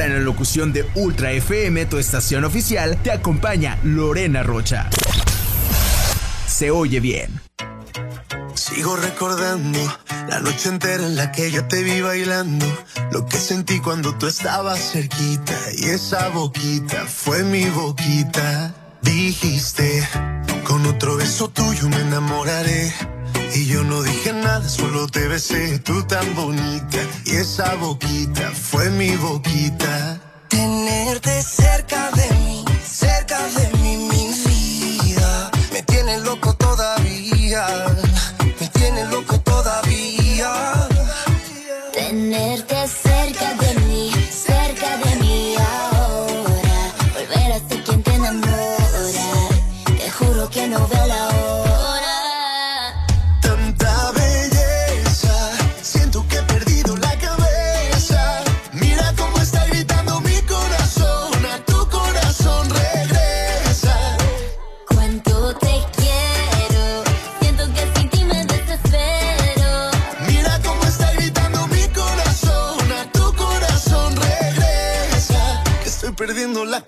En la locución de Ultra FM, tu estación oficial, te acompaña Lorena Rocha. Se oye bien. Sigo recordando la noche entera en la que yo te vi bailando, lo que sentí cuando tú estabas cerquita y esa boquita fue mi boquita. Dijiste, con otro beso tuyo me enamoraré. Y yo no dije nada, solo te besé, tú tan bonita. Y esa boquita fue mi boquita. Tenerte cerca de mí, cerca de mí,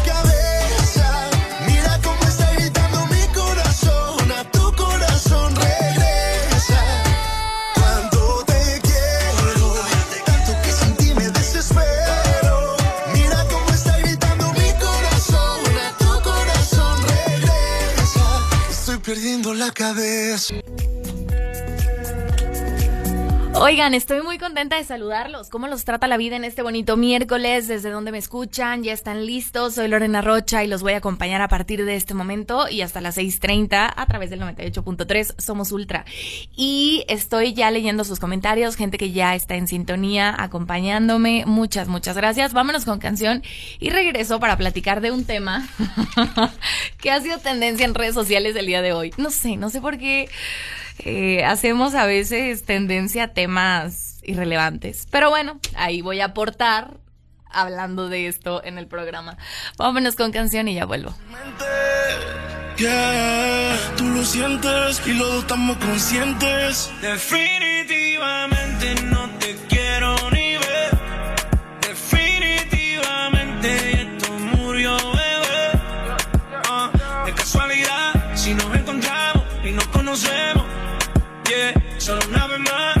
la cabeza. Oigan, estoy muy contenta de saludarlos. ¿Cómo los trata la vida en este bonito miércoles? ¿Desde donde me escuchan? ¿Ya están listos? Soy Lorena Rocha y los voy a acompañar a partir de este momento y hasta las 6.30 a través del 98.3 Somos Ultra. Y estoy ya leyendo sus comentarios, gente que ya está en sintonía acompañándome. Muchas, muchas gracias. Vámonos con canción y regreso para platicar de un tema que ha sido tendencia en redes sociales el día de hoy. No sé, no sé por qué eh, hacemos a veces tendencia a temas irrelevantes. Pero bueno, ahí voy a aportar hablando de esto en el programa. Vámonos con canción y ya vuelvo. Yeah, tú lo sientes y los dos estamos conscientes. Definitivamente no te quiero ni ver. Definitivamente esto murió, bebé. Ah, de casualidad, si nos encontramos y nos conocemos. Yeah, solo una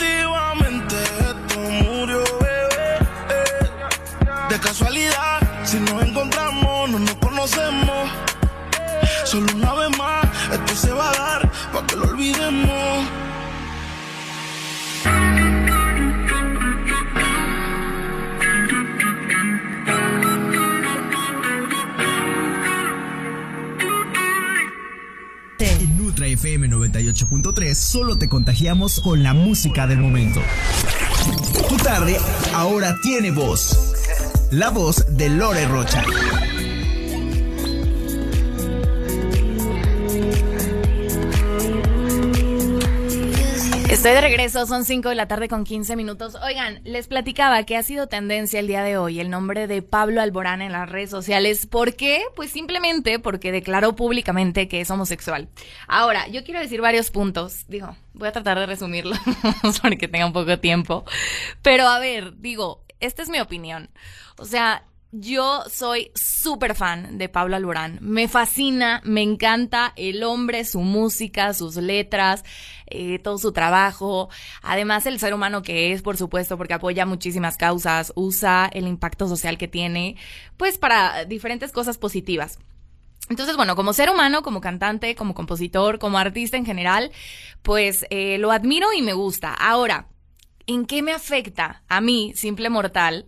nos encontramos, no nos conocemos. Solo una vez más, esto se va a dar para que lo olvidemos. En Nutra FM 98.3 solo te contagiamos con la música del momento. Tu tarde ahora tiene voz. La voz de Lore Rocha. Estoy de regreso, son 5 de la tarde con 15 minutos. Oigan, les platicaba que ha sido tendencia el día de hoy el nombre de Pablo Alborán en las redes sociales. ¿Por qué? Pues simplemente porque declaró públicamente que es homosexual. Ahora, yo quiero decir varios puntos. Digo, voy a tratar de resumirlo porque tenga un poco de tiempo. Pero a ver, digo, esta es mi opinión. O sea, yo soy súper fan de Pablo Alborán. Me fascina, me encanta el hombre, su música, sus letras, eh, todo su trabajo. Además, el ser humano que es, por supuesto, porque apoya muchísimas causas, usa el impacto social que tiene, pues para diferentes cosas positivas. Entonces, bueno, como ser humano, como cantante, como compositor, como artista en general, pues eh, lo admiro y me gusta. Ahora, ¿en qué me afecta a mí, simple mortal?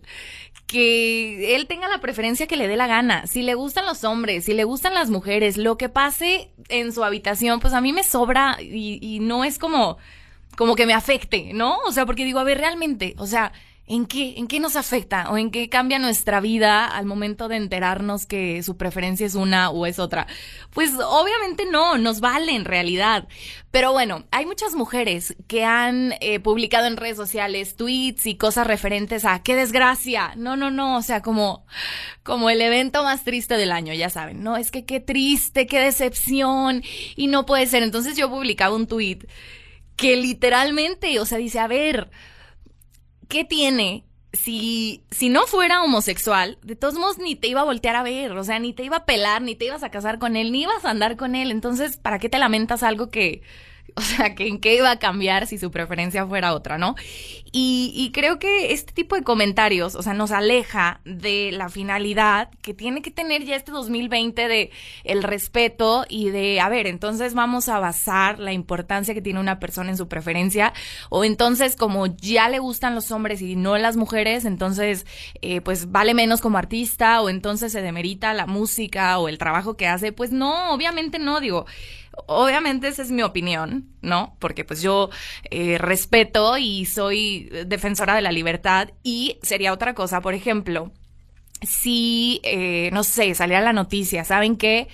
que él tenga la preferencia que le dé la gana. Si le gustan los hombres, si le gustan las mujeres, lo que pase en su habitación, pues a mí me sobra y, y no es como, como que me afecte, ¿no? O sea, porque digo, a ver, realmente, o sea, ¿En qué, ¿En qué nos afecta o en qué cambia nuestra vida al momento de enterarnos que su preferencia es una o es otra? Pues obviamente no, nos vale en realidad. Pero bueno, hay muchas mujeres que han eh, publicado en redes sociales tweets y cosas referentes a qué desgracia. No, no, no, o sea, como, como el evento más triste del año, ya saben, no, es que qué triste, qué decepción y no puede ser. Entonces yo publicaba un tweet que literalmente, o sea, dice, a ver, ¿qué tiene? Si, si no fuera homosexual, de todos modos ni te iba a voltear a ver, o sea, ni te iba a pelar, ni te ibas a casar con él, ni ibas a andar con él. Entonces, ¿para qué te lamentas algo que, o sea, que en qué iba a cambiar si su preferencia fuera otra, ¿no? Y, creo que este tipo de comentarios, o sea, nos aleja de la finalidad que tiene que tener ya este 2020 de el respeto y de, a ver, entonces vamos a basar la importancia que tiene una persona en su preferencia, o entonces como ya le gustan los hombres y no las mujeres, entonces eh, pues vale menos como artista, o entonces se demerita la música o el trabajo que hace, pues no, obviamente no, digo, obviamente esa es mi opinión, ¿no? Porque pues yo eh, respeto y soy defensora de la libertad y sería otra cosa, por ejemplo, si, eh, no sé, saliera la noticia, ¿saben qué?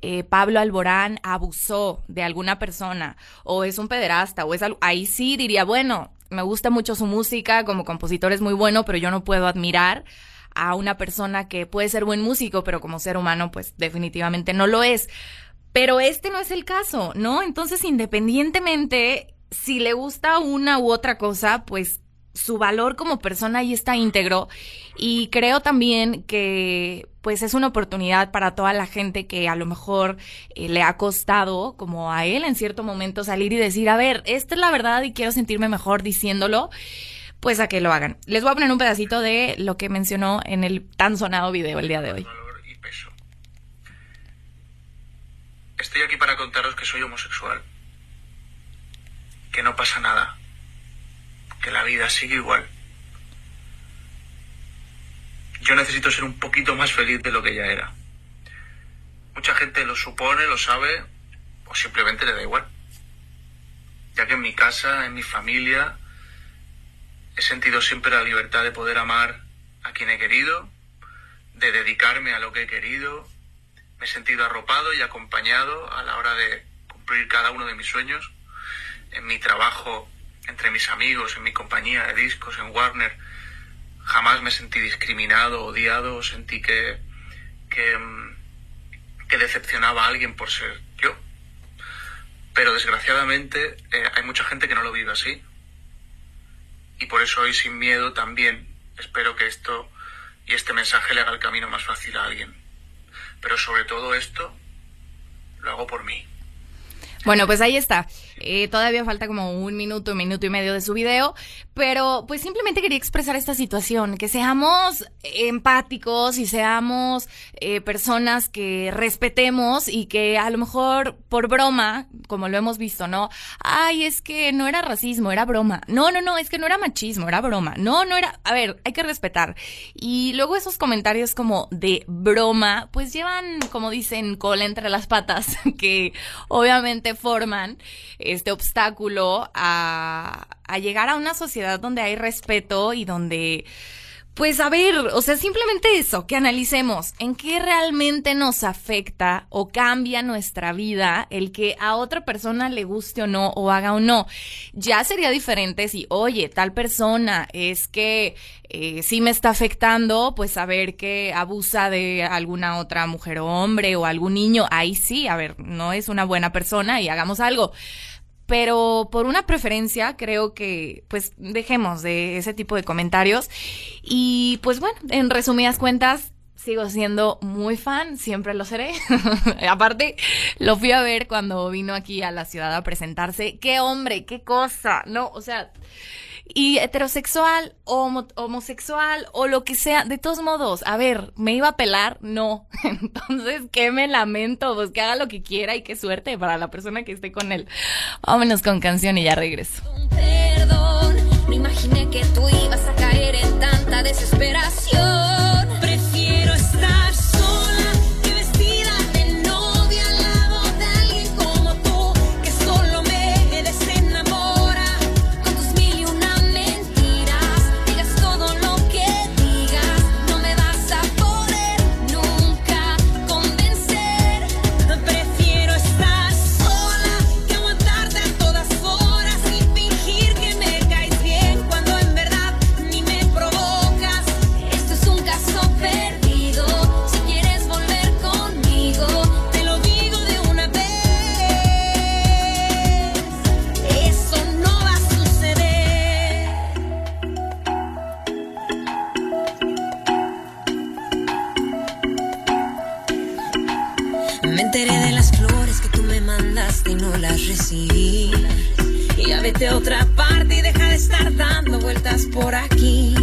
Eh, Pablo Alborán abusó de alguna persona o es un pederasta o es algo, ahí sí diría, bueno, me gusta mucho su música, como compositor es muy bueno, pero yo no puedo admirar a una persona que puede ser buen músico, pero como ser humano, pues definitivamente no lo es. Pero este no es el caso, ¿no? Entonces, independientemente si le gusta una u otra cosa, pues su valor como persona ahí está íntegro y creo también que pues es una oportunidad para toda la gente que a lo mejor eh, le ha costado como a él en cierto momento salir y decir, a ver, esta es la verdad y quiero sentirme mejor diciéndolo, pues a que lo hagan. Les voy a poner un pedacito de lo que mencionó en el tan sonado video el día de hoy. Estoy aquí para contaros que soy homosexual. que no pasa nada, que la vida sigue igual. Yo necesito ser un poquito más feliz de lo que ya era. Mucha gente lo supone, lo sabe, o simplemente le da igual. Ya que en mi casa, en mi familia, he sentido siempre la libertad de poder amar a quien he querido, de dedicarme a lo que he querido, me he sentido arropado y acompañado a la hora de cumplir cada uno de mis sueños, en mi trabajo, entre mis amigos, en mi compañía de discos, en Warner, jamás me sentí discriminado, odiado, sentí que, que, mm, decepcionaba a alguien por ser yo. Pero desgraciadamente eh, hay mucha gente que no lo vive así. Y por eso hoy sin miedo también espero que esto y este mensaje le haga el camino más fácil a alguien. Pero sobre todo esto lo hago por mí. Bueno, pues ahí está. Eh, todavía falta como un minuto, un minuto y medio de su video, pero pues simplemente quería expresar esta situación, que seamos empáticos y seamos eh, personas que respetemos y que a lo mejor por broma, como lo hemos visto, ¿no? Ay, es que no era racismo, era broma. No, no, no, es que no era machismo, era broma. No, no era... A ver, hay que respetar. Y luego esos comentarios como de broma, pues llevan, como dicen, cola entre las patas, que obviamente forman este obstáculo a, a llegar a una sociedad donde hay respeto y donde pues a ver, o sea, simplemente eso, que analicemos en qué realmente nos afecta o cambia nuestra vida el que a otra persona le guste o no o haga o no. Ya sería diferente si, oye, tal persona es que eh, sí me está afectando, pues saber que abusa de alguna otra mujer o hombre o algún niño, ahí sí, a ver, no es una buena persona y hagamos algo pero por una preferencia creo que pues dejemos de ese tipo de comentarios y pues bueno, en resumidas cuentas sigo siendo muy fan, siempre lo seré. Aparte, lo fui a ver cuando vino aquí a la ciudad a presentarse. Qué hombre, qué cosa, ¿no? O sea, y heterosexual, o homosexual o lo que sea, de todos modos, a ver, ¿me iba a pelar? No. Entonces, ¿qué me lamento? Pues que haga lo que quiera y qué suerte para la persona que esté con él. Vámonos con canción y ya regreso. Perdón, imaginé que tú ibas a vete a otra parte y deja de estar dando vueltas por aquí.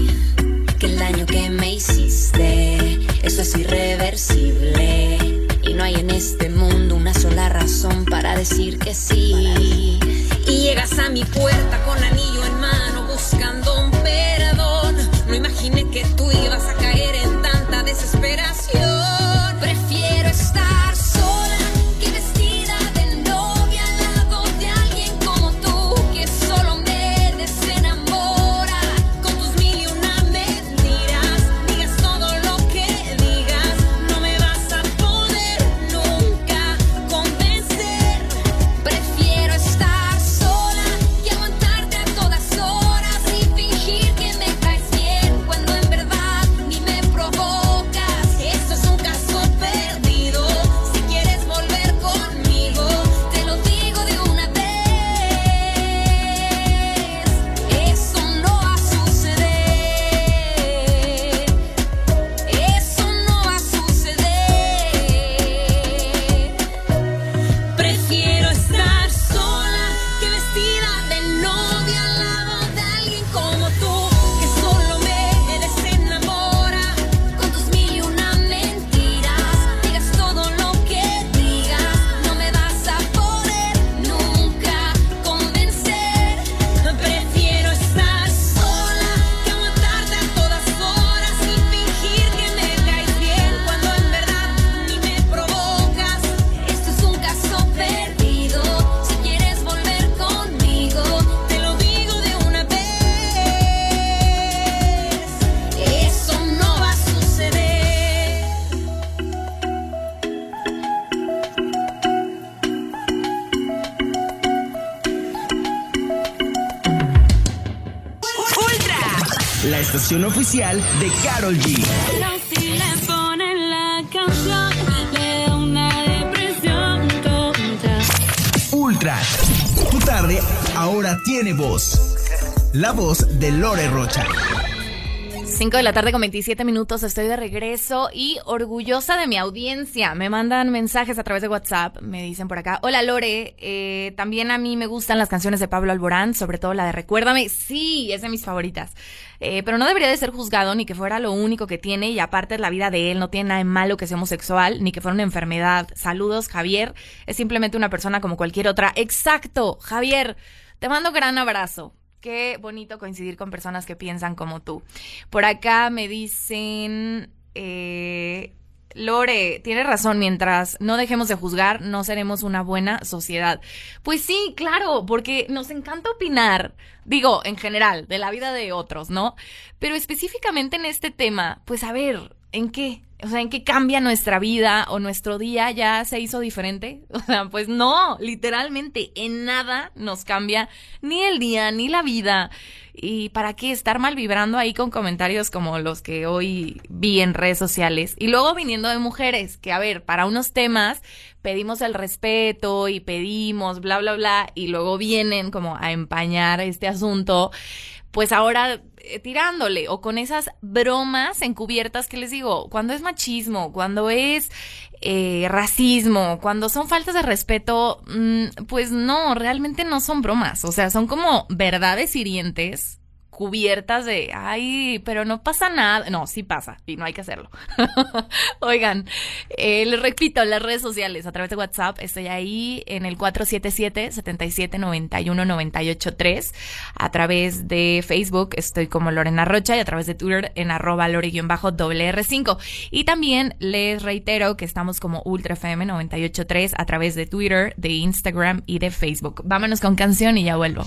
Que el daño que me hiciste, eso es irreversible. Y no hay en este mundo una sola razón para decir que sí. Y llegas a mi puerta con de Carol G. Ultra. Tu tarde ahora tiene voz. La voz de Lore Rocha. 5 de la tarde con 27 minutos, estoy de regreso y orgullosa de mi audiencia. Me mandan mensajes a través de WhatsApp, me dicen por acá, hola Lore, eh, también a mí me gustan las canciones de Pablo Alborán, sobre todo la de Recuérdame, sí, es de mis favoritas. Eh, pero no debería de ser juzgado ni que fuera lo único que tiene y aparte es la vida de él, no tiene nada de malo que sea homosexual ni que fuera una enfermedad. Saludos, Javier, es simplemente una persona como cualquier otra. Exacto, Javier, te mando un gran abrazo. Qué bonito coincidir con personas que piensan como tú. Por acá me dicen, eh, Lore, tienes razón, mientras no dejemos de juzgar, no seremos una buena sociedad. Pues sí, claro, porque nos encanta opinar, digo, en general, de la vida de otros, ¿no? Pero específicamente en este tema, pues a ver, ¿en qué? O sea, ¿en qué cambia nuestra vida o nuestro día ya se hizo diferente? O sea, pues no, literalmente en nada nos cambia ni el día ni la vida. ¿Y para qué estar mal vibrando ahí con comentarios como los que hoy vi en redes sociales? Y luego viniendo de mujeres, que a ver, para unos temas pedimos el respeto y pedimos bla, bla, bla, y luego vienen como a empañar este asunto pues ahora eh, tirándole o con esas bromas encubiertas que les digo, cuando es machismo, cuando es eh, racismo, cuando son faltas de respeto, mm, pues no, realmente no son bromas, o sea, son como verdades hirientes cubiertas de, ay, pero no pasa nada. No, sí pasa y no hay que hacerlo. Oigan, eh, les repito, las redes sociales, a través de WhatsApp, estoy ahí en el 477-7791-983. A través de Facebook estoy como Lorena Rocha y a través de Twitter en arroba lore-wr5. Y también les reitero que estamos como Ultra FM 983 a través de Twitter, de Instagram y de Facebook. Vámonos con canción y ya vuelvo.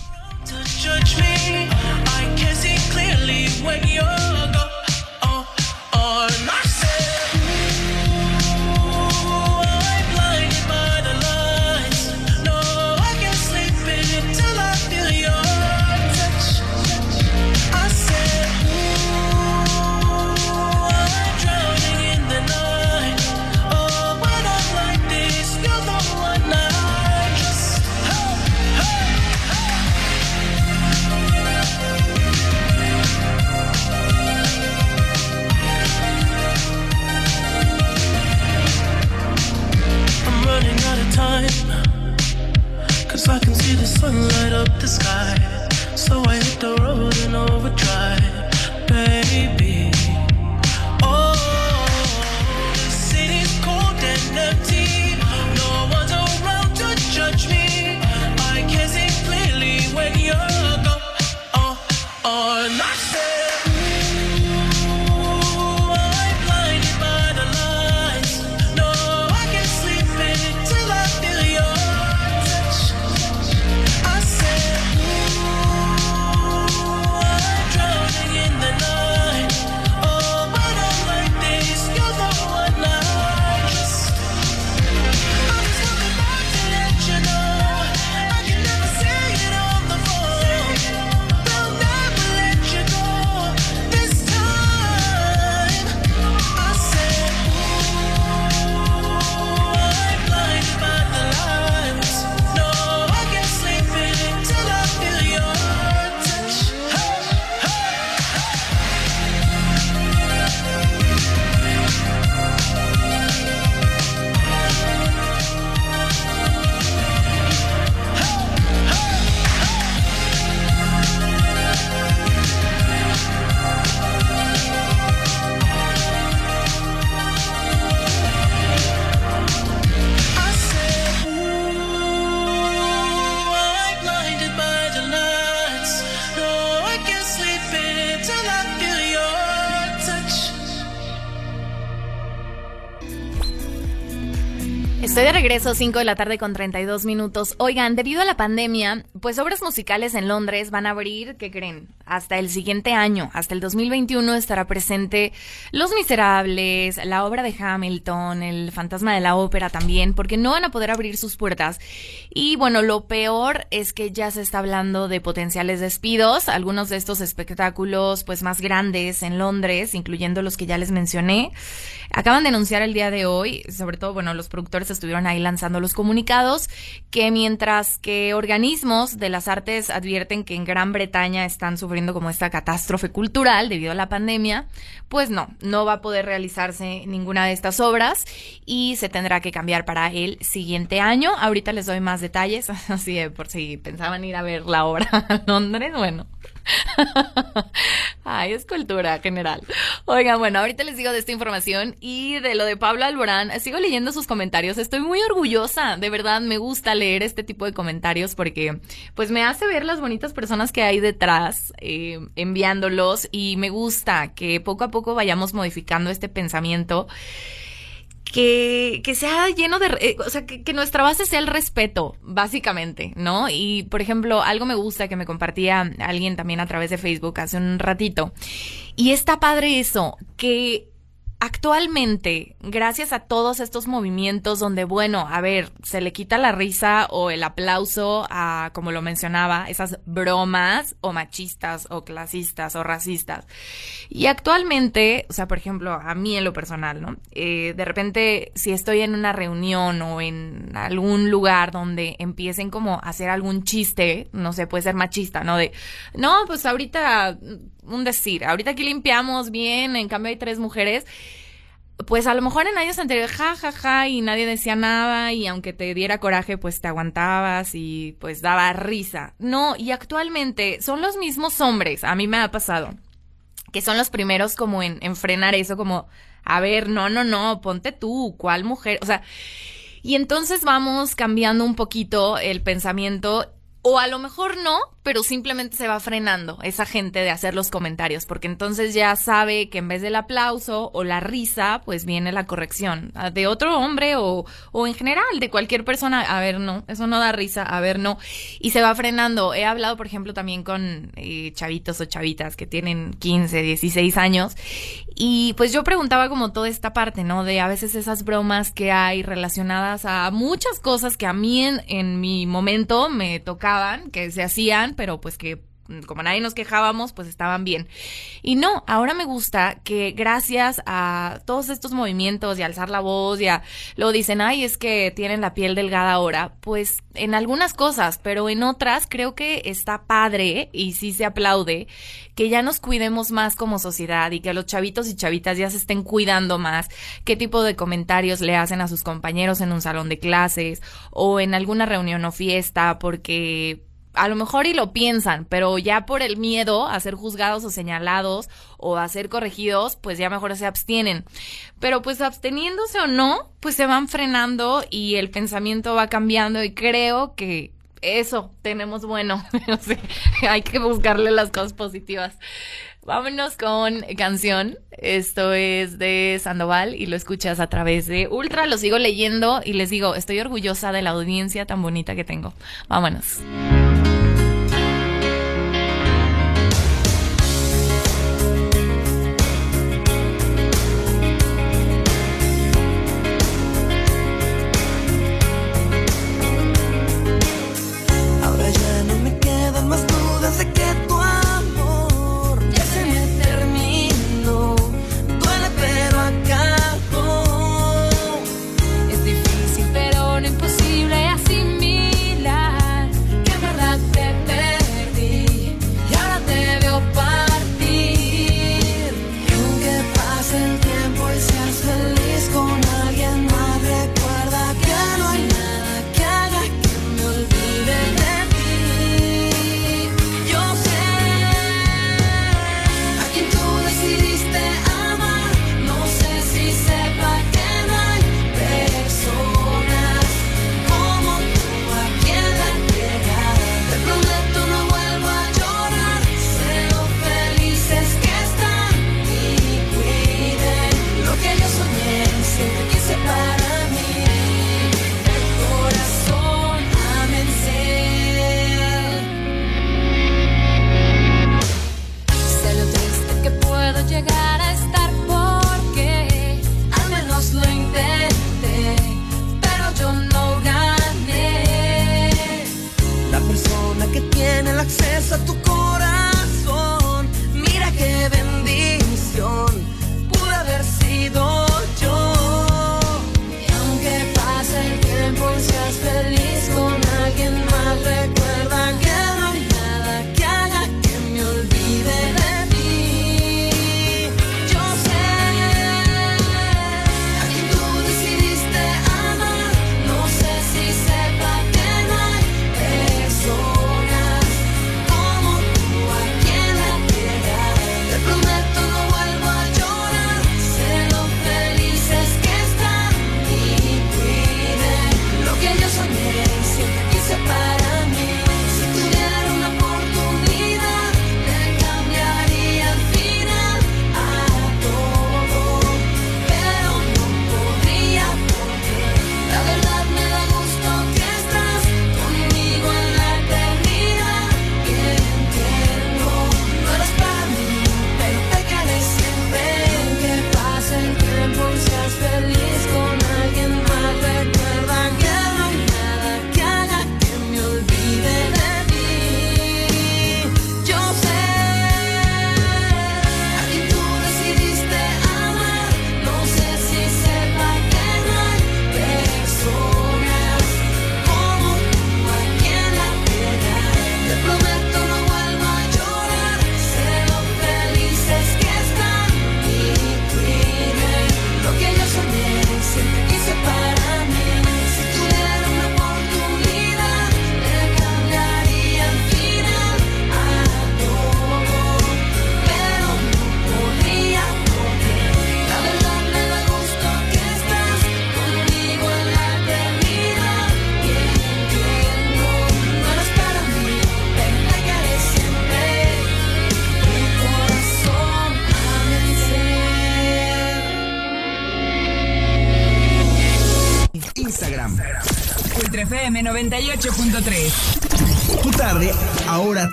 Regreso, 5 de la tarde con 32 minutos. Oigan, debido a la pandemia, pues obras musicales en Londres van a abrir, ¿qué creen? hasta el siguiente año, hasta el 2021 estará presente Los Miserables, la obra de Hamilton, el Fantasma de la Ópera también, porque no van a poder abrir sus puertas. Y bueno, lo peor es que ya se está hablando de potenciales despidos, algunos de estos espectáculos pues más grandes en Londres, incluyendo los que ya les mencioné, acaban de anunciar el día de hoy, sobre todo, bueno, los productores estuvieron ahí lanzando los comunicados, que mientras que organismos de las artes advierten que en Gran Bretaña están sufriendo como esta catástrofe cultural debido a la pandemia, pues no, no va a poder realizarse ninguna de estas obras y se tendrá que cambiar para el siguiente año. Ahorita les doy más detalles, así de por si pensaban ir a ver la obra a Londres, bueno. Ay, es cultura general. Oigan, bueno, ahorita les digo de esta información y de lo de Pablo Alborán. Sigo leyendo sus comentarios. Estoy muy orgullosa. De verdad, me gusta leer este tipo de comentarios porque, pues, me hace ver las bonitas personas que hay detrás eh, enviándolos y me gusta que poco a poco vayamos modificando este pensamiento que, que sea lleno de, eh, o sea, que, que, nuestra base sea el respeto, básicamente, ¿no? Y, por ejemplo, algo me gusta que me compartía alguien también a través de Facebook hace un ratito. Y está padre eso, que actualmente, gracias a todos estos movimientos donde, bueno, a ver, se le quita la risa o el aplauso a, como lo mencionaba, esas bromas o machistas o clasistas o racistas. Y actualmente, o sea, por ejemplo, a mí en lo personal, ¿no? Eh, de repente, si estoy en una reunión o en algún lugar donde empiecen como a hacer algún chiste, no sé, puede ser machista, ¿no? De, no, pues ahorita un decir, ahorita aquí limpiamos bien, en cambio hay tres mujeres, pues a lo mejor en años anteriores, ja, ja, ja, y nadie decía nada, y aunque te diera coraje, pues te aguantabas y pues daba risa. No, y actualmente son los mismos hombres, a mí me ha pasado, que son los primeros como en, en frenar eso, como, a ver, no, no, no, ponte tú, ¿cuál mujer? O sea, y entonces vamos cambiando un poquito el pensamiento o a lo mejor no, pero simplemente se va frenando esa gente de hacer los comentarios, porque entonces ya sabe que en vez del aplauso o la risa, pues viene la corrección ah, de otro hombre o, o en general de cualquier persona. A ver, no, eso no da risa, a ver, no. Y se va frenando. He hablado, por ejemplo, también con eh, chavitos o chavitas que tienen 15, 16 años. Y pues yo preguntaba como toda esta parte, ¿no? De a veces esas bromas que hay relacionadas a muchas cosas que a mí en, en mi momento me que se hacían pero pues que como nadie nos quejábamos, pues estaban bien. Y no, ahora me gusta que gracias a todos estos movimientos y alzar la voz, ya lo dicen, ay, es que tienen la piel delgada ahora, pues en algunas cosas, pero en otras creo que está padre y sí se aplaude que ya nos cuidemos más como sociedad y que los chavitos y chavitas ya se estén cuidando más, qué tipo de comentarios le hacen a sus compañeros en un salón de clases o en alguna reunión o fiesta, porque a lo mejor y lo piensan, pero ya por el miedo a ser juzgados o señalados o a ser corregidos, pues ya mejor se abstienen. Pero pues absteniéndose o no, pues se van frenando y el pensamiento va cambiando y creo que eso tenemos bueno. Hay que buscarle las cosas positivas. Vámonos con canción. Esto es de Sandoval y lo escuchas a través de Ultra. Lo sigo leyendo y les digo, estoy orgullosa de la audiencia tan bonita que tengo. Vámonos.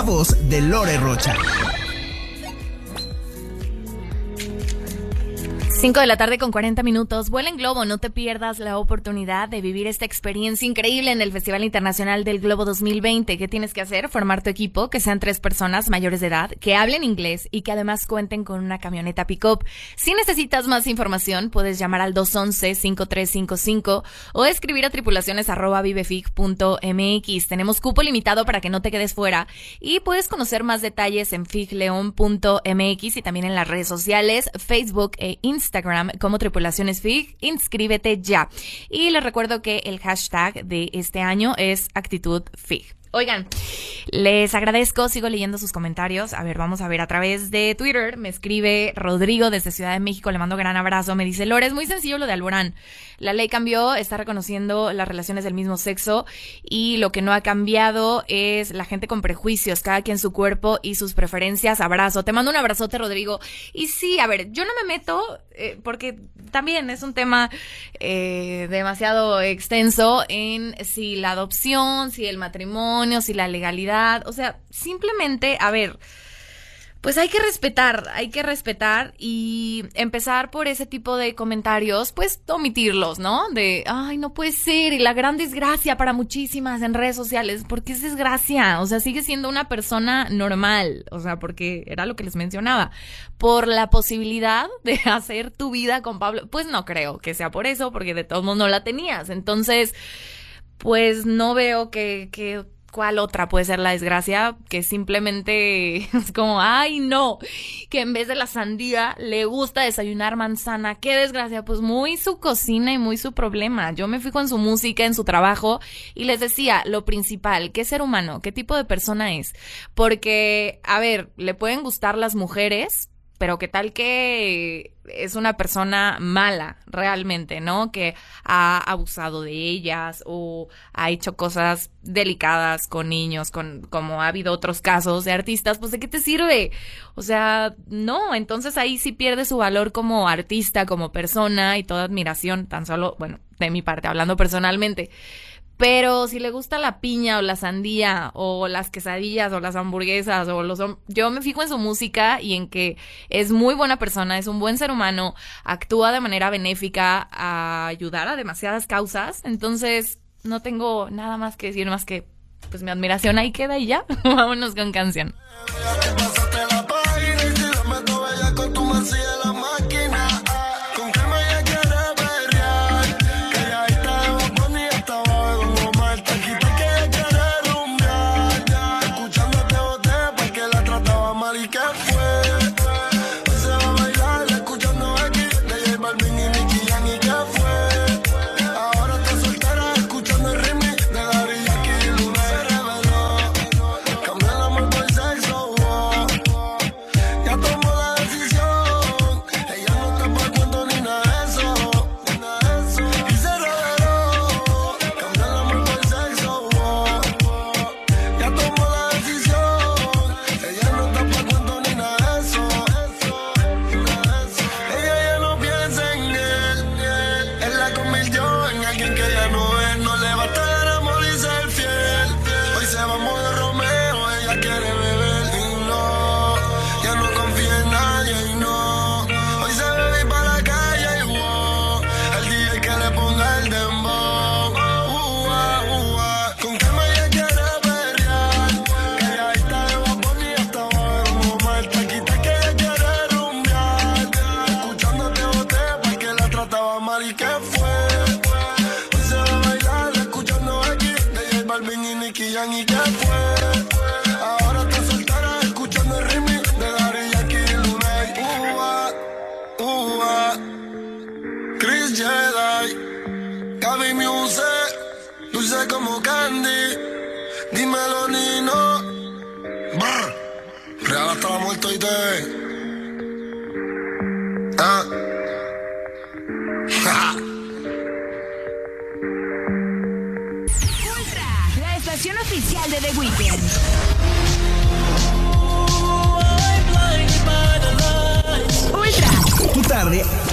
La voz de Lore Rocha. 5 de la tarde con 40 minutos. Vuela en Globo, no te pierdas la oportunidad de vivir esta experiencia increíble en el Festival Internacional del Globo 2020. ¿Qué tienes que hacer? Formar tu equipo, que sean tres personas mayores de edad, que hablen inglés y que además cuenten con una camioneta pick-up. Si necesitas más información, puedes llamar al 211-5355 o escribir a tripulaciones.vivefig.mx. Tenemos cupo limitado para que no te quedes fuera y puedes conocer más detalles en figleon.mx y también en las redes sociales, Facebook e Instagram como Tripulaciones FIG. Inscríbete ya. Y les recuerdo que el hashtag de este año es actitud FIG. Oigan, les agradezco, sigo leyendo sus comentarios. A ver, vamos a ver, a través de Twitter me escribe Rodrigo desde Ciudad de México, le mando gran abrazo. Me dice, Lore, es muy sencillo lo de Alborán. La ley cambió, está reconociendo las relaciones del mismo sexo y lo que no ha cambiado es la gente con prejuicios, cada quien su cuerpo y sus preferencias. Abrazo, te mando un abrazote, Rodrigo. Y sí, a ver, yo no me meto eh, porque también es un tema eh, demasiado extenso en si la adopción, si el matrimonio, si la legalidad, o sea, simplemente, a ver, pues hay que respetar, hay que respetar y empezar por ese tipo de comentarios, pues omitirlos, ¿no? De, ay, no puede ser, y la gran desgracia para muchísimas en redes sociales, porque es desgracia, o sea, sigue siendo una persona normal, o sea, porque era lo que les mencionaba, por la posibilidad de hacer tu vida con Pablo, pues no creo que sea por eso, porque de todos modos no la tenías, entonces, pues no veo que, que ¿Cuál otra puede ser la desgracia? Que simplemente es como, ay no, que en vez de la sandía le gusta desayunar manzana. Qué desgracia, pues muy su cocina y muy su problema. Yo me fijo en su música, en su trabajo y les decía, lo principal, ¿qué ser humano? ¿Qué tipo de persona es? Porque, a ver, le pueden gustar las mujeres, pero qué tal que es una persona mala realmente, ¿no? Que ha abusado de ellas o ha hecho cosas delicadas con niños, con como ha habido otros casos de artistas, pues de qué te sirve? O sea, no, entonces ahí sí pierde su valor como artista, como persona y toda admiración, tan solo, bueno, de mi parte, hablando personalmente. Pero si le gusta la piña o la sandía o las quesadillas o las hamburguesas o los... Yo me fijo en su música y en que es muy buena persona, es un buen ser humano, actúa de manera benéfica a ayudar a demasiadas causas. Entonces, no tengo nada más que decir más que pues mi admiración ahí queda y ya. Vámonos con canción.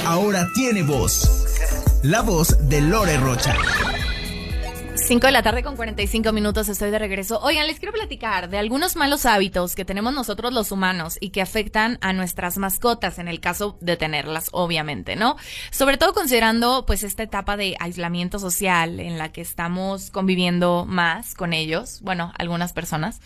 Ahora tiene voz. La voz de Lore Rocha. 5 de la tarde con 45 minutos estoy de regreso. Oigan, les quiero platicar de algunos malos hábitos que tenemos nosotros los humanos y que afectan a nuestras mascotas en el caso de tenerlas, obviamente, ¿no? Sobre todo considerando pues esta etapa de aislamiento social en la que estamos conviviendo más con ellos, bueno, algunas personas.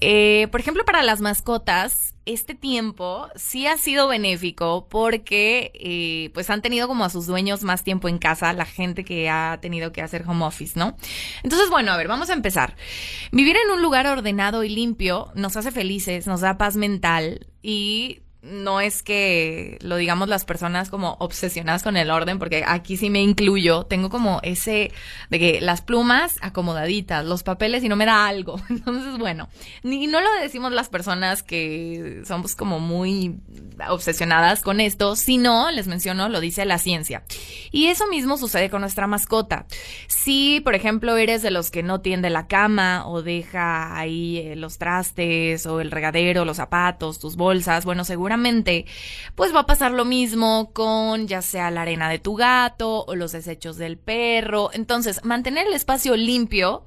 Eh, por ejemplo, para las mascotas, este tiempo sí ha sido benéfico porque eh, pues han tenido como a sus dueños más tiempo en casa, la gente que ha tenido que hacer home office, ¿no? Entonces, bueno, a ver, vamos a empezar. Vivir en un lugar ordenado y limpio nos hace felices, nos da paz mental y no es que lo digamos las personas como obsesionadas con el orden, porque aquí sí me incluyo, tengo como ese de que las plumas acomodaditas, los papeles y no me da algo. Entonces, bueno, ni no lo decimos las personas que somos como muy obsesionadas con esto, sino, les menciono, lo dice la ciencia. Y eso mismo sucede con nuestra mascota. Si, por ejemplo, eres de los que no tiende la cama o deja ahí eh, los trastes o el regadero, los zapatos, tus bolsas, bueno, seguramente pues va a pasar lo mismo con ya sea la arena de tu gato o los desechos del perro. Entonces, mantener el espacio limpio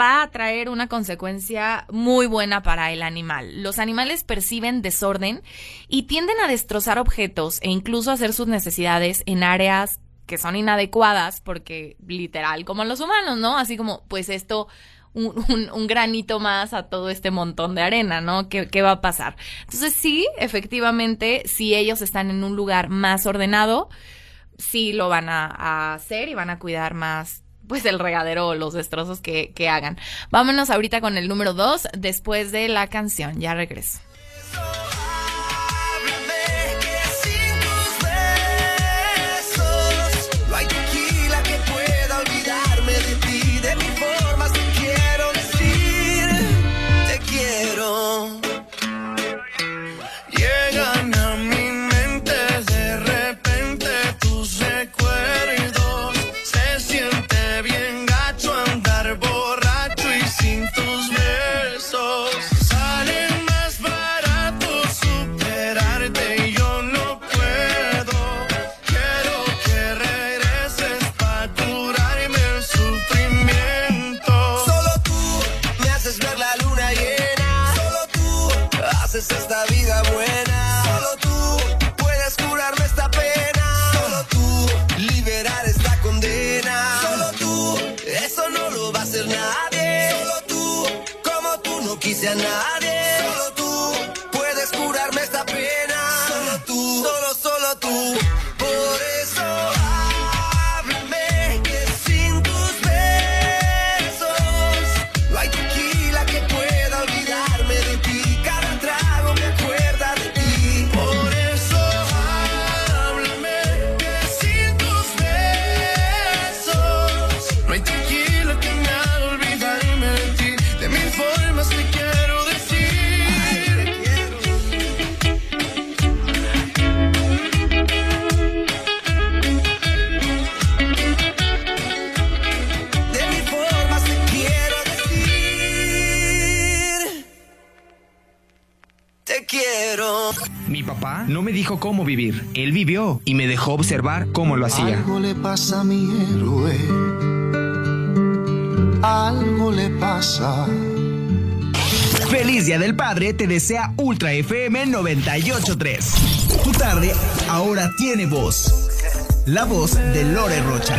va a traer una consecuencia muy buena para el animal. Los animales perciben desorden y tienden a destrozar objetos e incluso hacer sus necesidades en áreas que son inadecuadas porque literal como los humanos, ¿no? Así como pues esto un, granito más a todo este montón de arena, ¿no? ¿Qué, ¿Qué, va a pasar? Entonces sí, efectivamente, si ellos están en un lugar más ordenado, sí lo van a, a hacer y van a cuidar más pues el regadero o los destrozos que, que hagan. Vámonos ahorita con el número dos después de la canción. Ya regreso. Quise a nadie. Solo tú puedes curarme esta pena. Solo tú, solo, solo tú. Dijo cómo vivir. Él vivió y me dejó observar cómo lo hacía. Algo le pasa a mi héroe. Algo le pasa. Feliz Día del Padre te desea Ultra FM 983. Tu tarde ahora tiene voz. La voz de Lore Rocha.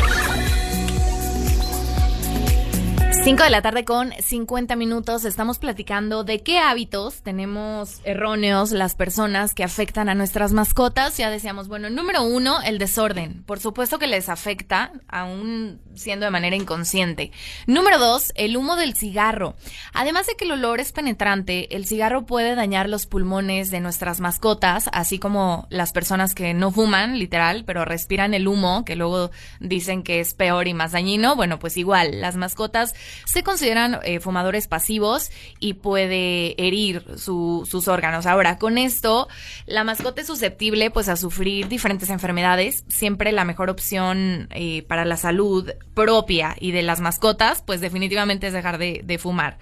5 de la tarde con 50 minutos estamos platicando de qué hábitos tenemos erróneos las personas que afectan a nuestras mascotas. Ya decíamos, bueno, número uno, el desorden. Por supuesto que les afecta, aún siendo de manera inconsciente. Número dos, el humo del cigarro. Además de que el olor es penetrante, el cigarro puede dañar los pulmones de nuestras mascotas, así como las personas que no fuman, literal, pero respiran el humo, que luego dicen que es peor y más dañino. Bueno, pues igual, las mascotas se consideran eh, fumadores pasivos y puede herir su- sus órganos. Ahora, con esto, la mascota es susceptible pues a sufrir diferentes enfermedades. Siempre la mejor opción eh, para la salud propia y de las mascotas, pues definitivamente es dejar de, de fumar.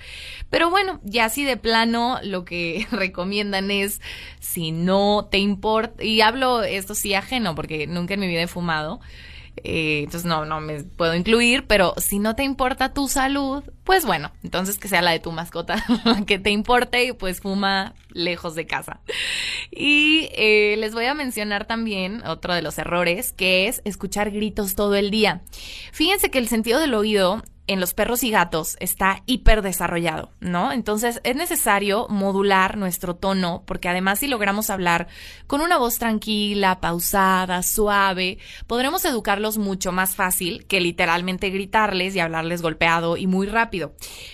Pero bueno, ya así de plano, lo que recomiendan es, si no te importa, y hablo esto sí ajeno, porque nunca en mi vida he fumado, eh, entonces no, no me puedo incluir, pero si no te importa tu salud, pues bueno, entonces que sea la de tu mascota que te importe y pues fuma lejos de casa. Y eh, les voy a mencionar también otro de los errores, que es escuchar gritos todo el día. Fíjense que el sentido del oído en los perros y gatos está hiper desarrollado, ¿no? Entonces es necesario modular nuestro tono porque además si logramos hablar con una voz tranquila, pausada, suave, podremos educarlos mucho más fácil que literalmente gritarles y hablarles golpeado y muy rápido.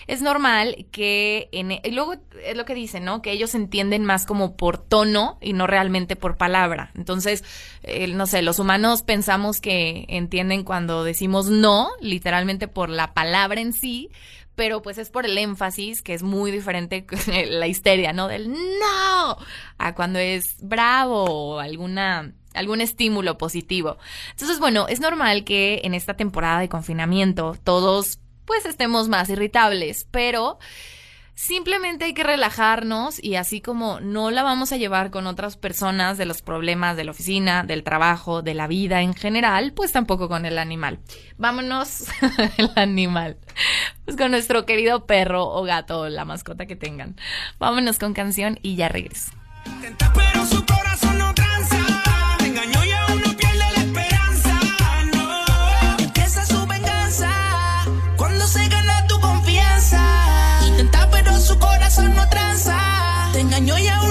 Es normal que y luego es lo que dicen, ¿no? Que ellos entienden más como por tono y no realmente por palabra. Entonces, eh, no sé, los humanos pensamos que entienden cuando decimos no, literalmente por la palabra en sí, pero pues es por el énfasis, que es muy diferente la histeria, ¿no? Del no, a cuando es bravo o alguna algún estímulo positivo. Entonces, bueno, es normal que en esta temporada de confinamiento todos pues estemos más irritables, pero Simplemente hay que relajarnos y así como no la vamos a llevar con otras personas de los problemas de la oficina, del trabajo, de la vida en general, pues tampoco con el animal. Vámonos el animal. Pues con nuestro querido perro o gato, la mascota que tengan. Vámonos con canción y ya regreso. Pero su corazón Te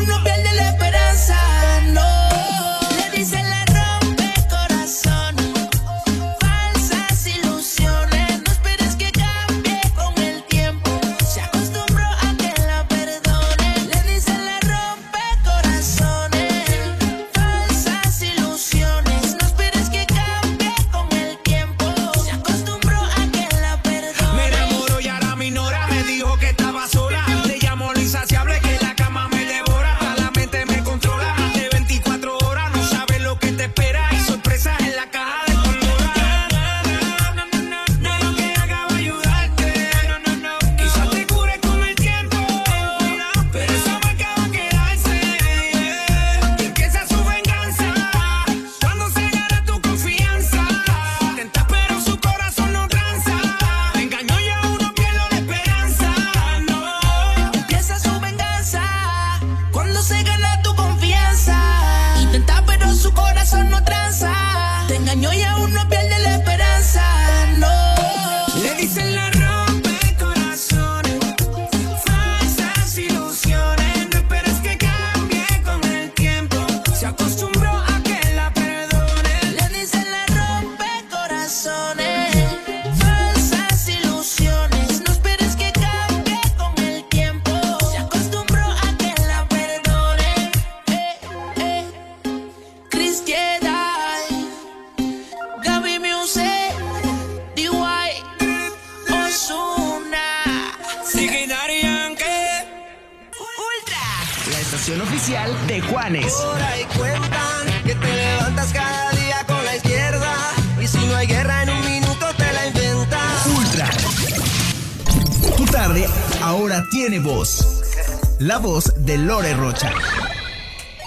de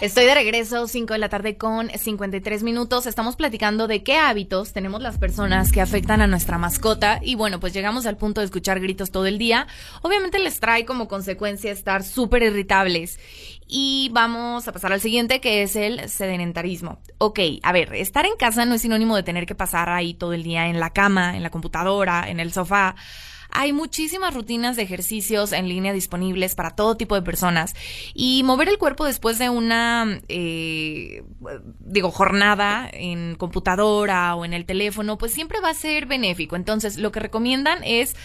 Estoy de regreso, 5 de la tarde con 53 minutos. Estamos platicando de qué hábitos tenemos las personas que afectan a nuestra mascota. Y bueno, pues llegamos al punto de escuchar gritos todo el día. Obviamente les trae como consecuencia estar súper irritables. Y vamos a pasar al siguiente, que es el sedentarismo. Ok, a ver, estar en casa no es sinónimo de tener que pasar ahí todo el día en la cama, en la computadora, en el sofá. Hay muchísimas rutinas de ejercicios en línea disponibles para todo tipo de personas y mover el cuerpo después de una, eh, digo, jornada en computadora o en el teléfono, pues siempre va a ser benéfico. Entonces, lo que recomiendan es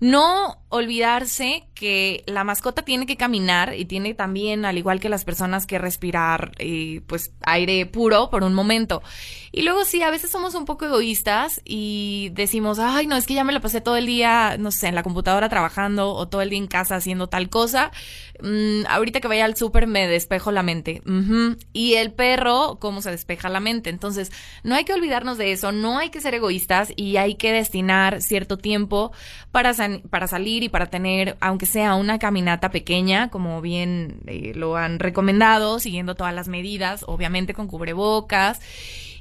no olvidarse que la mascota tiene que caminar y tiene también, al igual que las personas, que respirar eh, pues aire puro por un momento. Y luego sí, a veces somos un poco egoístas y decimos, ay, no, es que ya me la pasé todo el día, no sé, en la computadora trabajando o todo el día en casa haciendo tal cosa. Mm, ahorita que vaya al súper me despejo la mente. Y el perro, ¿cómo se despeja la mente? Entonces, no hay que olvidarnos de eso, no hay que ser egoístas y hay que destinar cierto tiempo para, para salir y para tener, aunque sea una caminata pequeña, como bien eh, lo han recomendado, siguiendo todas las medidas, obviamente con cubrebocas.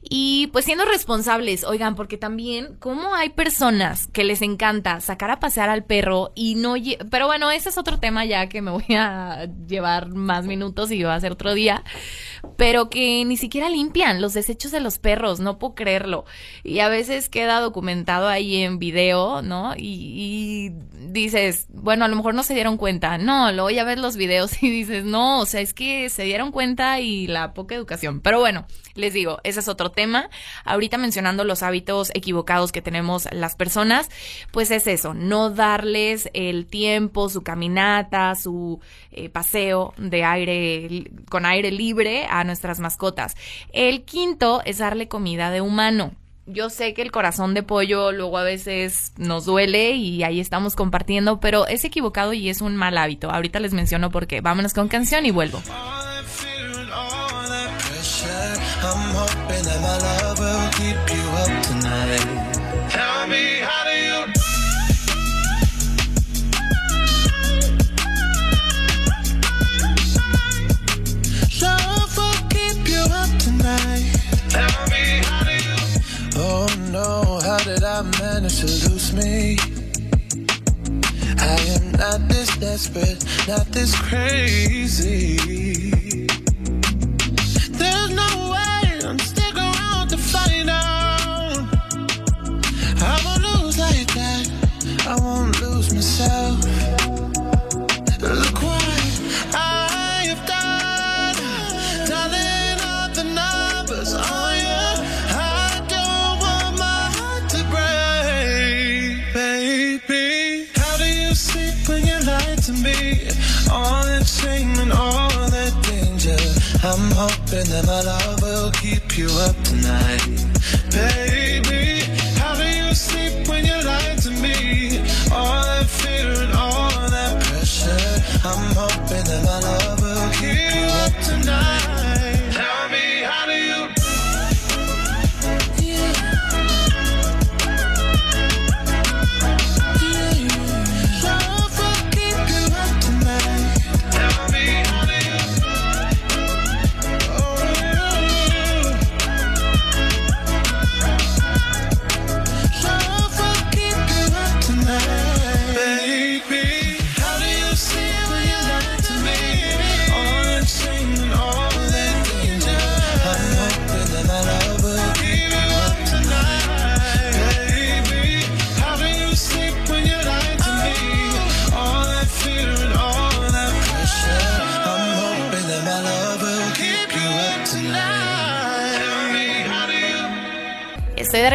Y pues siendo responsables, oigan, porque también, como hay personas que les encanta sacar a pasear al perro y no... Pero bueno, ese es otro tema ya que me voy a llevar más minutos y va a ser otro día. Pero que ni siquiera limpian los desechos de los perros, no puedo creerlo. Y a veces queda documentado ahí en video, ¿no? Y, y dices, bueno, a lo mejor no se dieron cuenta. No, luego ya ves los videos y dices, no, o sea, es que se dieron cuenta y la poca educación. Pero bueno, les digo, ese es otro tema. Ahorita mencionando los hábitos equivocados que tenemos las personas, pues es eso, no darles el tiempo, su caminata, su eh, paseo de aire, con aire libre a nuestras mascotas. El quinto es darle comida de humano. Yo sé que el corazón de pollo luego a veces nos duele y ahí estamos compartiendo, pero es equivocado y es un mal hábito. Ahorita les menciono por qué. Vámonos con canción y vuelvo. To lose me? I am not this desperate, not this crazy. And them my love will keep you up tonight.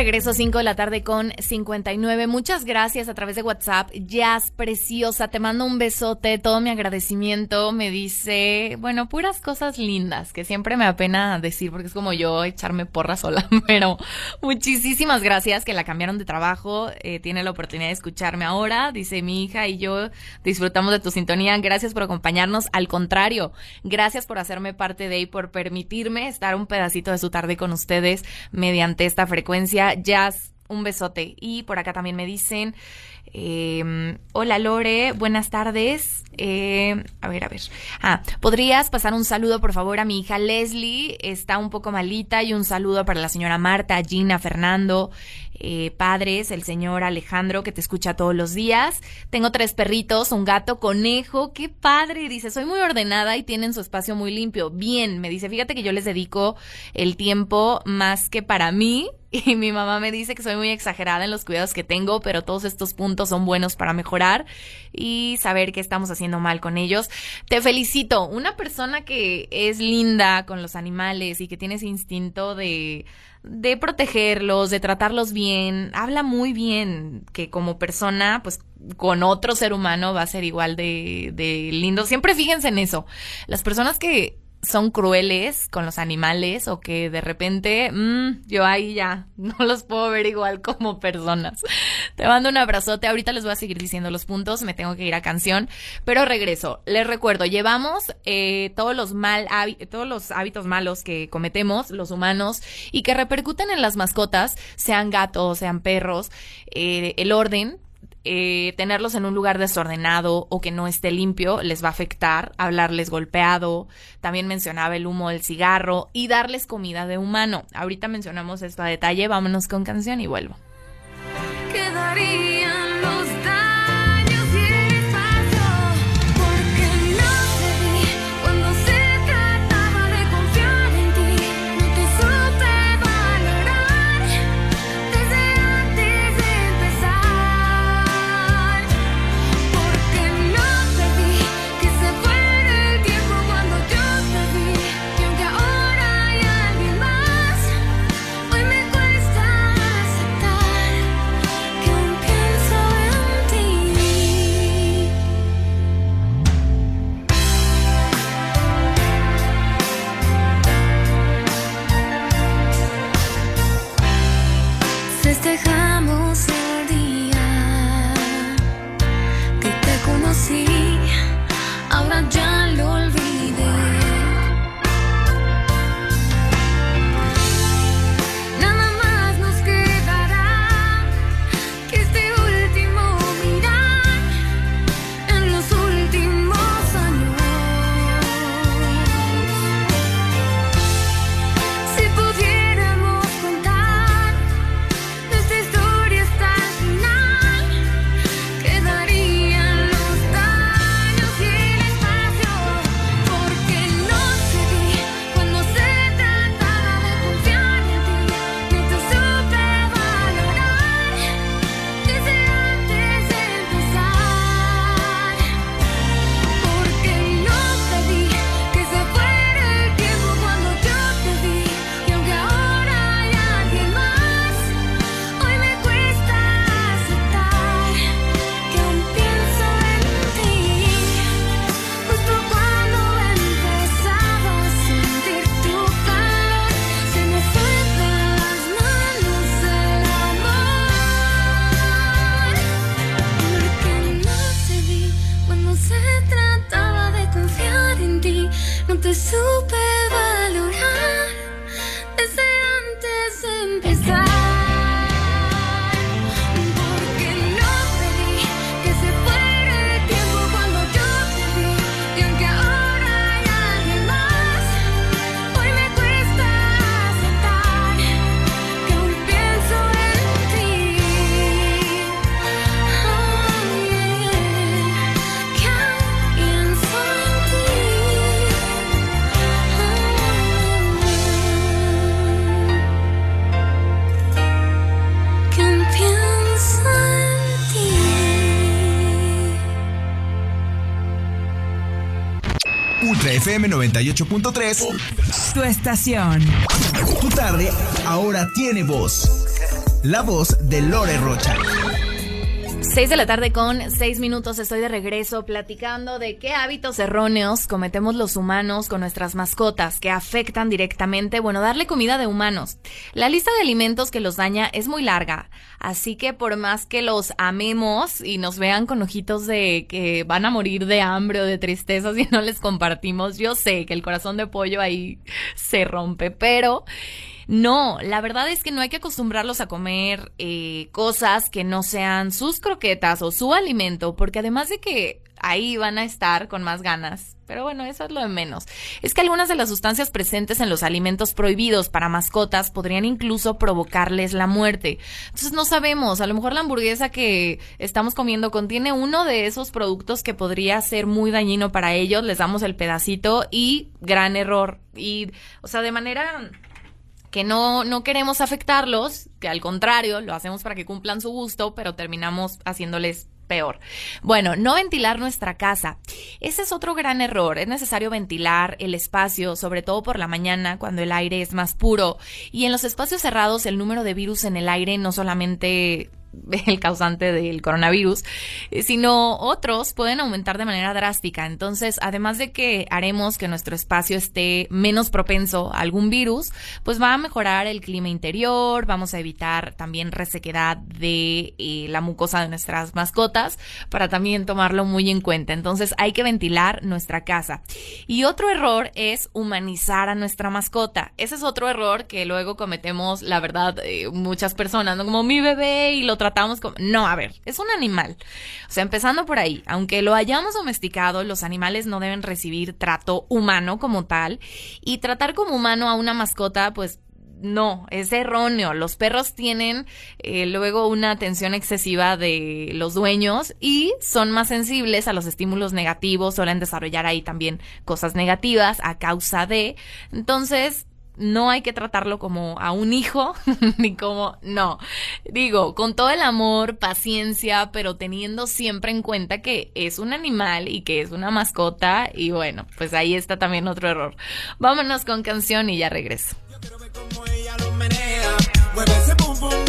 Regreso 5 de la tarde con 59. Muchas gracias a través de WhatsApp. Jazz, preciosa, te mando un besote, todo mi agradecimiento. Me dice, bueno, puras cosas lindas que siempre me apena decir porque es como yo echarme porra sola. Pero muchísimas gracias que la cambiaron de trabajo. eh, tiene la oportunidad de escucharme ahora. Dice mi hija y yo disfrutamos de tu sintonía. Gracias por acompañarnos. Al contrario, gracias por hacerme parte de y por permitirme estar un pedacito de su tarde con ustedes mediante esta frecuencia. Jazz, un besote. Y por acá también me dicen, eh, hola Lore, buenas tardes. Eh, a ver, a ver. Ah, ¿podrías pasar un saludo por favor a mi hija Leslie? Está un poco malita y un saludo para la señora Marta, Gina, Fernando, eh, padres, el señor Alejandro que te escucha todos los días. Tengo tres perritos, un gato, conejo. Qué padre. Dice, soy muy ordenada y tienen su espacio muy limpio. Bien, me dice, fíjate que yo les dedico el tiempo más que para mí. Y mi mamá me dice que soy muy exagerada en los cuidados que tengo, pero todos estos puntos son buenos para mejorar y saber qué estamos haciendo mal con ellos. Te felicito. Una persona que es linda con los animales y que tiene ese instinto de, de protegerlos, de tratarlos bien, habla muy bien que como persona, pues con otro ser humano va a ser igual de, de lindo. Siempre fíjense en eso. Las personas que son crueles con los animales o que de repente mmm, yo ahí ya no los puedo ver igual como personas. Te mando un abrazote. Ahorita les voy a seguir diciendo los puntos. Me tengo que ir a canción, pero regreso. Les recuerdo, llevamos eh, todos los mal todos los hábitos malos que cometemos los humanos y que repercuten en las mascotas, sean gatos, sean perros, eh, el orden eh, tenerlos en un lugar desordenado o que no esté limpio les va a afectar, hablarles golpeado, también mencionaba el humo del cigarro y darles comida de humano. Ahorita mencionamos esto a detalle, vámonos con canción y vuelvo. Quedarían FM 98.3. Tu estación. Tu tarde ahora tiene voz. La voz de Lore Rocha. 6 de la tarde con 6 minutos estoy de regreso platicando de qué hábitos erróneos cometemos los humanos con nuestras mascotas que afectan directamente, bueno, darle comida de humanos. La lista de alimentos que los daña es muy larga, así que por más que los amemos y nos vean con ojitos de que van a morir de hambre o de tristeza si no les compartimos, yo sé que el corazón de pollo ahí se rompe, pero... No, la verdad es que no hay que acostumbrarlos a comer eh, cosas que no sean sus croquetas o su alimento, porque además de que ahí van a estar con más ganas. Pero bueno, eso es lo de menos. Es que algunas de las sustancias presentes en los alimentos prohibidos para mascotas podrían incluso provocarles la muerte. Entonces no sabemos, a lo mejor la hamburguesa que estamos comiendo contiene uno de esos productos que podría ser muy dañino para ellos, les damos el pedacito y gran error. Y, o sea, de manera que no, no queremos afectarlos, que al contrario, lo hacemos para que cumplan su gusto, pero terminamos haciéndoles peor. Bueno, no ventilar nuestra casa. Ese es otro gran error. Es necesario ventilar el espacio, sobre todo por la mañana, cuando el aire es más puro. Y en los espacios cerrados, el número de virus en el aire no solamente el causante del coronavirus, eh, sino otros pueden aumentar de manera drástica. Entonces, además de que haremos que nuestro espacio esté menos propenso a algún virus, pues va a mejorar el clima interior, vamos a evitar también resequedad de eh, la mucosa de nuestras mascotas para también tomarlo muy en cuenta. Entonces, hay que ventilar nuestra casa. Y otro error es humanizar a nuestra mascota. Ese es otro error que luego cometemos, la verdad, eh, muchas personas, ¿no? Como mi bebé y lo tratamos como... No, a ver, es un animal. O sea, empezando por ahí, aunque lo hayamos domesticado, los animales no deben recibir trato humano como tal y tratar como humano a una mascota, pues no, es erróneo. Los perros tienen eh, luego una atención excesiva de los dueños y son más sensibles a los estímulos negativos, suelen desarrollar ahí también cosas negativas a causa de. Entonces, no hay que tratarlo como a un hijo, ni como, no. Digo, con todo el amor, paciencia, pero teniendo siempre en cuenta que es un animal y que es una mascota. Y bueno, pues ahí está también otro error. Vámonos con canción y ya regreso. Mueve ese pum pum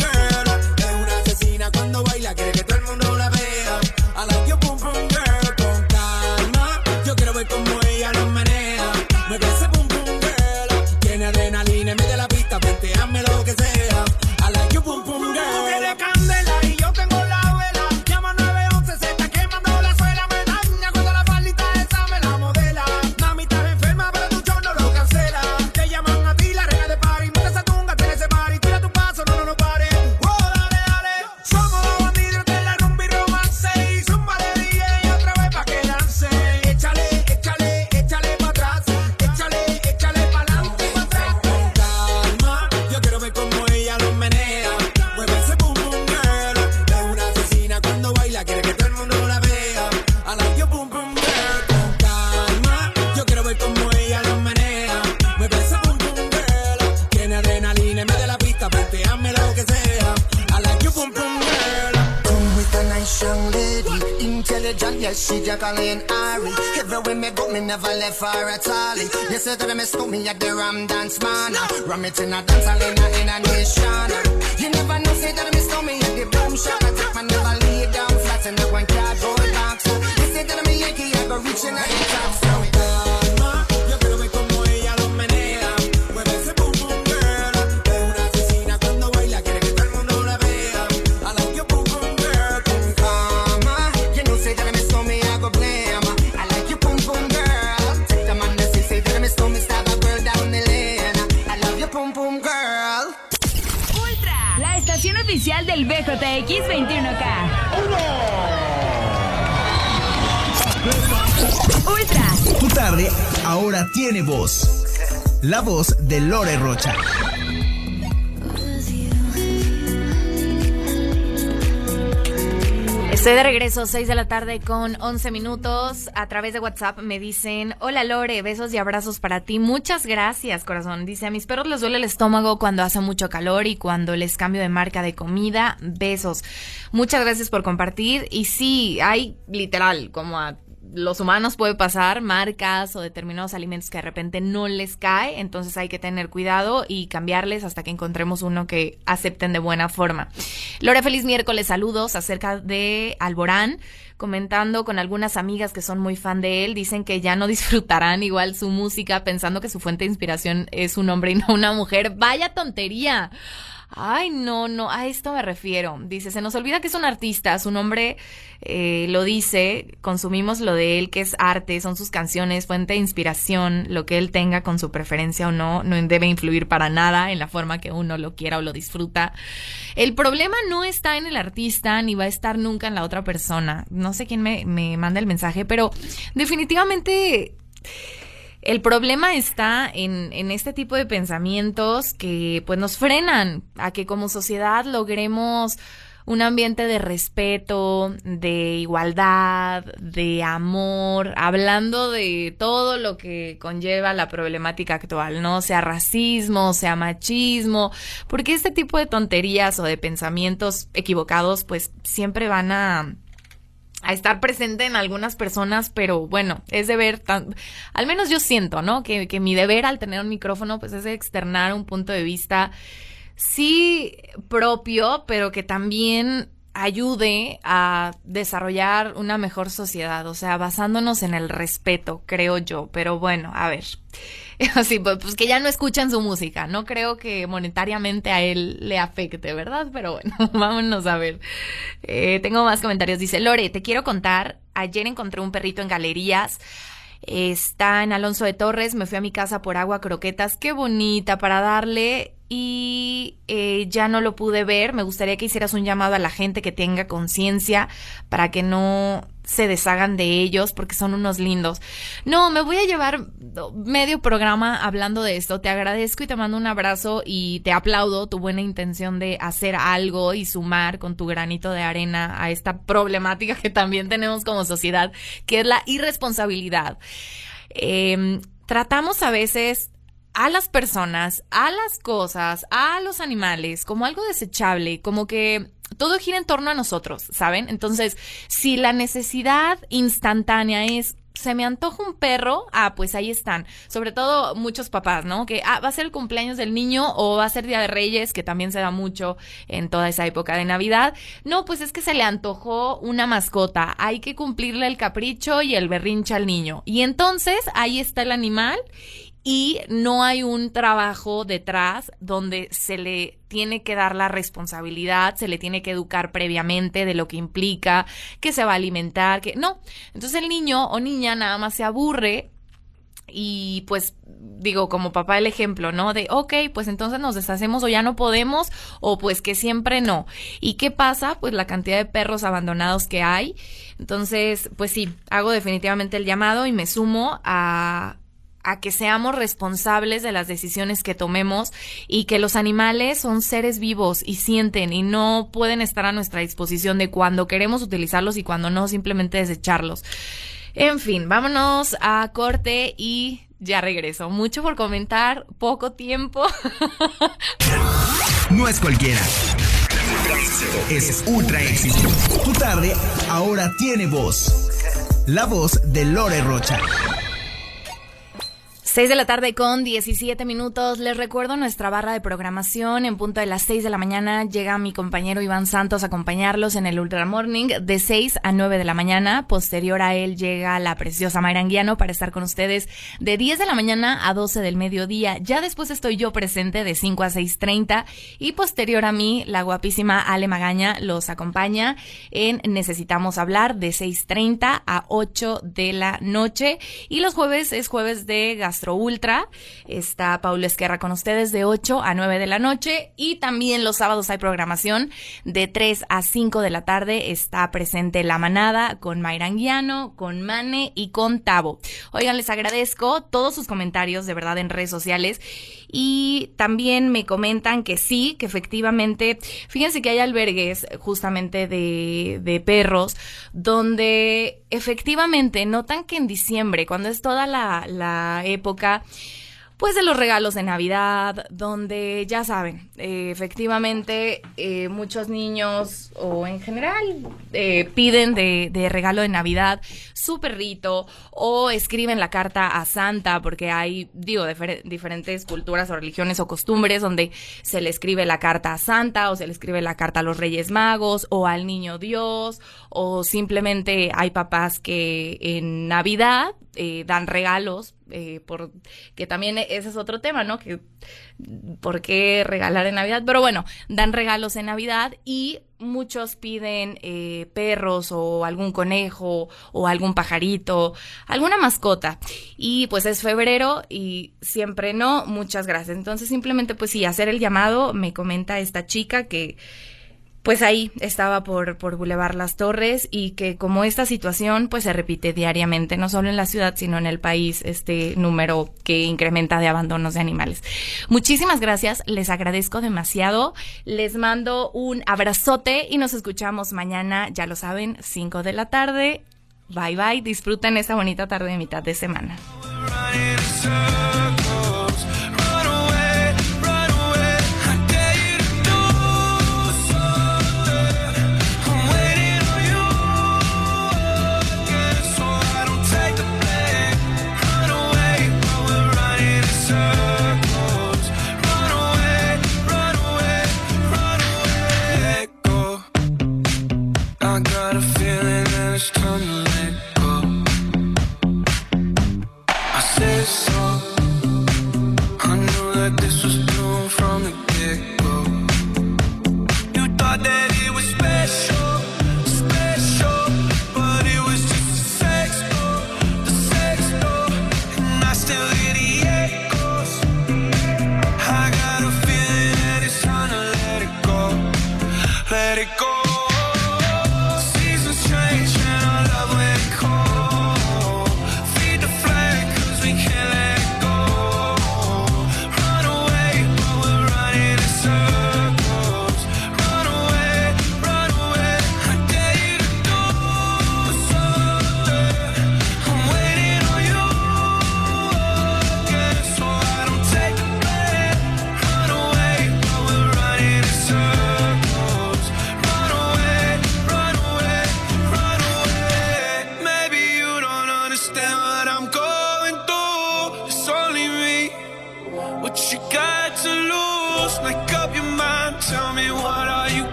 yes, she Jacqueline and Ari. Everywhere me go, me never left her at all. You say that me stole me at the Ram Dance Man. Ram it in a dance hall in a, a nation. You never know, say that me stole me at the boom shop. I take my never lay down flat in the one cardboard box. You say that me Yankee, I go reaching out the top. Oficial del BJX 21K. Ultra, Tu tarde ahora tiene voz. La voz de Lore Rocha. Estoy de regreso, 6 de la tarde con 11 minutos. A través de WhatsApp me dicen, hola Lore, besos y abrazos para ti. Muchas gracias, corazón. Dice, a mis perros les duele el estómago cuando hace mucho calor y cuando les cambio de marca de comida. Besos. Muchas gracias por compartir. Y sí, hay literal como a los humanos puede pasar, marcas o determinados alimentos que de repente no les cae, entonces hay que tener cuidado y cambiarles hasta que encontremos uno que acepten de buena forma. Lore, feliz miércoles, saludos acerca de Alborán, comentando con algunas amigas que son muy fan de él, dicen que ya no disfrutarán igual su música pensando que su fuente de inspiración es un hombre y no una mujer. Vaya tontería. Ay, no, no, a esto me refiero. Dice, se nos olvida que es un artista, su nombre eh, lo dice, consumimos lo de él, que es arte, son sus canciones, fuente de inspiración, lo que él tenga con su preferencia o no, no debe influir para nada en la forma que uno lo quiera o lo disfruta. El problema no está en el artista, ni va a estar nunca en la otra persona. No sé quién me, me manda el mensaje, pero definitivamente... El problema está en, en, este tipo de pensamientos que pues nos frenan a que como sociedad logremos un ambiente de respeto, de igualdad, de amor, hablando de todo lo que conlleva la problemática actual, ¿no? Sea racismo, sea machismo, porque este tipo de tonterías o de pensamientos equivocados pues siempre van a a estar presente en algunas personas, pero bueno, es deber, tan, al menos yo siento, ¿no? Que, que mi deber al tener un micrófono, pues es externar un punto de vista, sí propio, pero que también ayude a desarrollar una mejor sociedad, o sea, basándonos en el respeto, creo yo, pero bueno, a ver. Así, pues, pues, que ya no escuchan su música. No creo que monetariamente a él le afecte, ¿verdad? Pero bueno, vámonos a ver. Eh, tengo más comentarios. Dice, Lore, te quiero contar. Ayer encontré un perrito en galerías. Está en Alonso de Torres. Me fui a mi casa por agua croquetas. Qué bonita para darle. Y eh, ya no lo pude ver. Me gustaría que hicieras un llamado a la gente que tenga conciencia para que no se deshagan de ellos porque son unos lindos. No, me voy a llevar medio programa hablando de esto. Te agradezco y te mando un abrazo y te aplaudo tu buena intención de hacer algo y sumar con tu granito de arena a esta problemática que también tenemos como sociedad, que es la irresponsabilidad. Eh, tratamos a veces a las personas, a las cosas, a los animales como algo desechable, como que todo gira en torno a nosotros, ¿saben? Entonces, si la necesidad instantánea es se me antoja un perro, ah, pues ahí están. Sobre todo muchos papás, ¿no? Que ah, va a ser el cumpleaños del niño o va a ser Día de Reyes, que también se da mucho en toda esa época de Navidad. No, pues es que se le antojó una mascota. Hay que cumplirle el capricho y el berrinche al niño. Y entonces ahí está el animal y no hay un trabajo detrás donde se le tiene que dar la responsabilidad, se le tiene que educar previamente de lo que implica, que se va a alimentar, que no. Entonces el niño o niña nada más se aburre y pues digo como papá el ejemplo, ¿no? De, ok, pues entonces nos deshacemos o ya no podemos o pues que siempre no. ¿Y qué pasa? Pues la cantidad de perros abandonados que hay. Entonces, pues sí, hago definitivamente el llamado y me sumo a a que seamos responsables de las decisiones que tomemos y que los animales son seres vivos y sienten y no pueden estar a nuestra disposición de cuando queremos utilizarlos y cuando no simplemente desecharlos. En fin, vámonos a corte y ya regreso. Mucho por comentar, poco tiempo. No es cualquiera. Es ultra éxito. Tu tarde ahora tiene voz. La voz de Lore Rocha. 6 de la tarde con 17 minutos. Les recuerdo nuestra barra de programación. En punto de las 6 de la mañana llega mi compañero Iván Santos a acompañarlos en el Ultra Morning de 6 a 9 de la mañana. Posterior a él llega la preciosa Mayra Anguiano para estar con ustedes de 10 de la mañana a 12 del mediodía. Ya después estoy yo presente de 5 a 6.30 y posterior a mí la guapísima Ale Magaña los acompaña en Necesitamos Hablar de 6.30 a 8 de la noche. Y los jueves es jueves de Ultra. Está Paula Esquerra con ustedes de 8 a 9 de la noche y también los sábados hay programación de 3 a 5 de la tarde. Está presente La Manada con Mayra Anguiano, con Mane y con Tavo. Oigan, les agradezco todos sus comentarios de verdad en redes sociales y también me comentan que sí, que efectivamente, fíjense que hay albergues justamente de, de perros donde efectivamente notan que en diciembre, cuando es toda la, la época pues de los regalos de Navidad, donde ya saben, eh, efectivamente eh, muchos niños o en general eh, piden de, regalo de Navidad su perrito o escriben la carta a Santa porque hay, digo, difer- diferentes culturas o religiones o costumbres donde se le escribe la carta a Santa o se le escribe la carta a los Reyes Magos o al Niño Dios o simplemente hay papás que en Navidad dan regalos eh, por que también ese es otro tema, ¿no? Que por qué regalar en Navidad, pero bueno, dan regalos en Navidad y muchos piden eh, perros o algún conejo o algún pajarito, alguna mascota. Y pues es febrero y siempre no, muchas gracias. Entonces simplemente pues sí, hacer el llamado, me comenta esta chica que pues ahí estaba por, por Boulevard Las Torres y que como esta situación pues se repite diariamente, no solo en la ciudad, sino en el país, este número que incrementa de abandonos de animales. Muchísimas gracias, les agradezco demasiado, les mando un abrazote y nos escuchamos mañana, ya lo saben, 5 de la tarde. Bye bye, disfruten esta bonita tarde de mitad de semana. I got a feeling that it's time to let go. I said so. I knew that this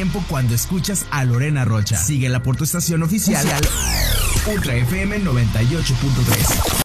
tiempo cuando escuchas a Lorena Rocha. Síguela por tu estación oficial Ultra FM 98.3.